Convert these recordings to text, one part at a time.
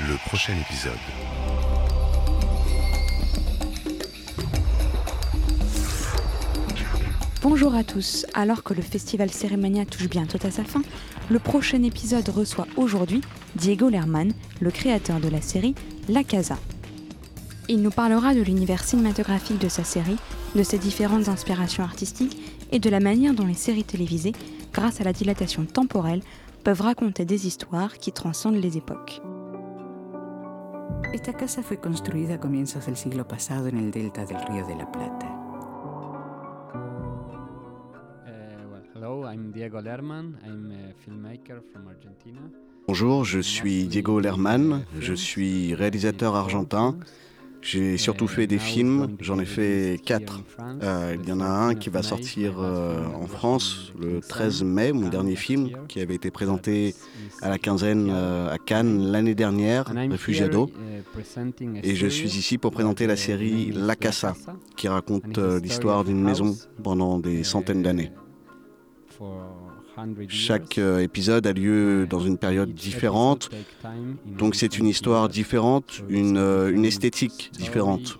Le prochain épisode. Bonjour à tous, alors que le festival Cérémonia touche bientôt à sa fin, le prochain épisode reçoit aujourd'hui Diego Lerman, le créateur de la série La Casa. Il nous parlera de l'univers cinématographique de sa série, de ses différentes inspirations artistiques et de la manière dont les séries télévisées, grâce à la dilatation temporelle, peuvent raconter des histoires qui transcendent les époques. Esta casa fue construida a comienzos del siglo pasado en el delta del Río de la Plata. Uh, well, hello, I'm Diego Lerman. I'm a filmmaker from Argentina. Bonjour, je suis Diego Lerman, je suis réalisateur argentin. J'ai surtout fait des films, j'en ai fait quatre. Euh, il y en a un qui va sortir euh, en France le 13 mai, mon dernier film, qui avait été présenté à la quinzaine euh, à Cannes l'année dernière, Refugiado. Et je suis ici pour présenter la série La Casa, qui raconte l'histoire d'une maison pendant des centaines d'années. Chaque euh, épisode a lieu dans une période différente, donc c'est une histoire différente, une, euh, une esthétique différente.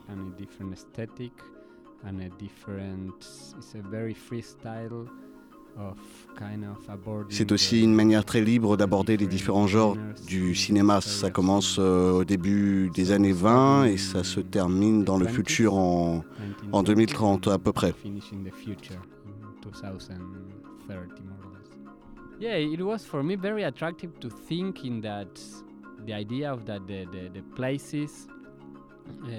C'est aussi une manière très libre d'aborder les différents genres du cinéma. Ça commence euh, au début des années 20 et ça se termine dans le futur en, en 2030 à peu près. Yeah, it was for me very attractive to think in that the idea of that the, the, the places uh,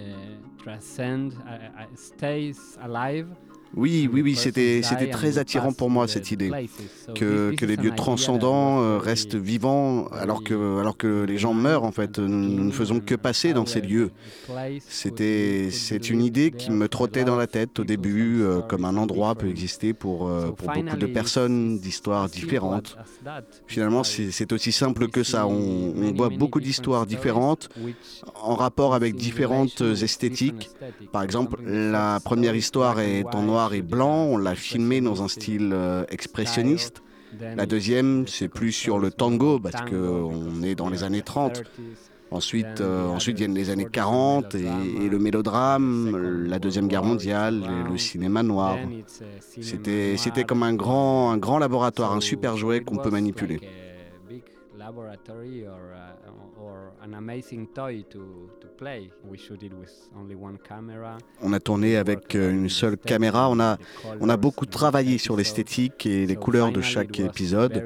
transcend, uh, uh, stays alive. Oui, oui, oui, c'était très attirant pour moi cette idée. Que, que les lieux transcendants euh, restent vivants alors que, alors que les gens meurent en fait. Nous ne faisons que passer dans ces lieux. C'était c'est une idée qui me trottait dans la tête au début, euh, comme un endroit peut exister pour, euh, pour beaucoup de personnes d'histoires différentes. Finalement, c'est c'est aussi simple que ça. On, on voit beaucoup d'histoires différentes en rapport avec différentes esthétiques. Par exemple, la première histoire est en noir et blanc, on l'a filmé dans un style euh, expressionniste. La deuxième, c'est plus sur le tango, parce qu'on est dans les années 30. Ensuite, euh, ensuite viennent les années 40 et, le mélodrame, la Deuxième Guerre mondiale, le cinéma noir. C'était c'était comme un grand, un grand laboratoire, un super jouet qu'on peut manipuler. Laboratory or, uh, or an amazing toy to, to play. We shoot it with only one camera. On a tourné avec euh, une seule caméra. On a, on a beaucoup travaillé sur l'esthétique et les couleurs de chaque épisode.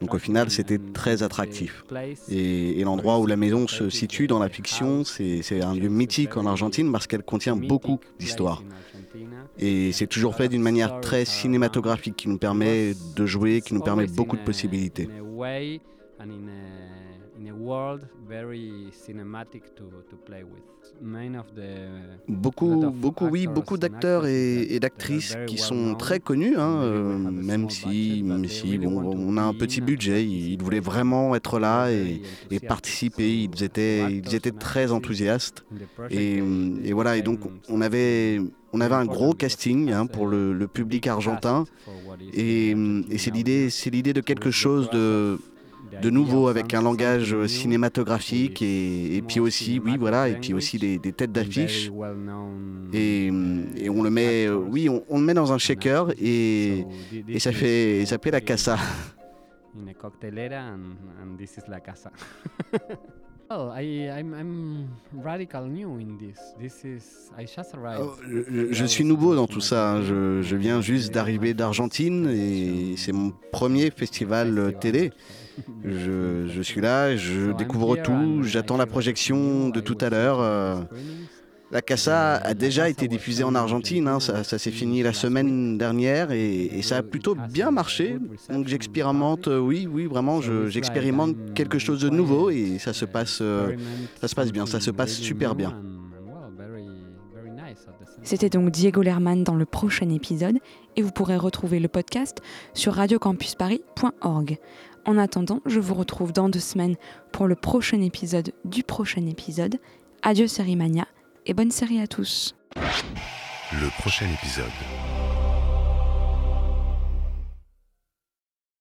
Donc au final, c'était très attractif. Et, et l'endroit où la maison se situe dans la fiction, c'est c'est un lieu mythique en Argentine parce qu'elle contient beaucoup d'histoires. Et c'est toujours fait d'une manière très cinématographique qui nous permet de jouer, qui nous permet beaucoup de possibilités. And in a, in a world very cinematic to, to play with. Main of the Beaucoup, beaucoup, oui, beaucoup d'acteurs et, et d'actrices qui sont très connus, hein, euh, même si, même si bon, on a un petit budget. Ils voulaient vraiment être là et, et participer. Ils étaient, ils étaient très enthousiastes. Et, et voilà, et donc on avait, on avait un gros casting hein, pour le, le public argentin. Et, et c'est l'idée, c'est l'idée de quelque chose de de nouveau avec un langage cinématographique et, et puis aussi, oui, voilà, et puis aussi des, des têtes d'affiche. Et, et on le met, euh, oui, on, on le met dans un shaker et, et ça fait, ça fait la casa. in a coctelera and, and this is la casa. well, I, I'm, I'm radical new in this. This is I just arrived. Je, suis nouveau dans tout ça. hein. Je, je viens juste d'arriver d'Argentine et c'est mon premier festival euh, télé. Je, je suis là, je découvre tout, j'attends la projection de tout à l'heure. Euh. La Casa a déjà été diffusée en Argentine, hein, ça, ça s'est fini la semaine dernière et, et ça a plutôt bien marché. Donc j'expérimente, euh, oui, oui, vraiment, je- j'expérimente quelque chose de nouveau et ça se passe, euh, ça se passe bien, ça se passe super bien. C'était donc Diego Lerman dans le prochain épisode et vous pourrez retrouver le podcast sur radiocampusparis.org. En attendant, je vous retrouve dans deux semaines pour le prochain épisode du prochain épisode. Adieu Série Mania et bonne série à tous. Le prochain épisode.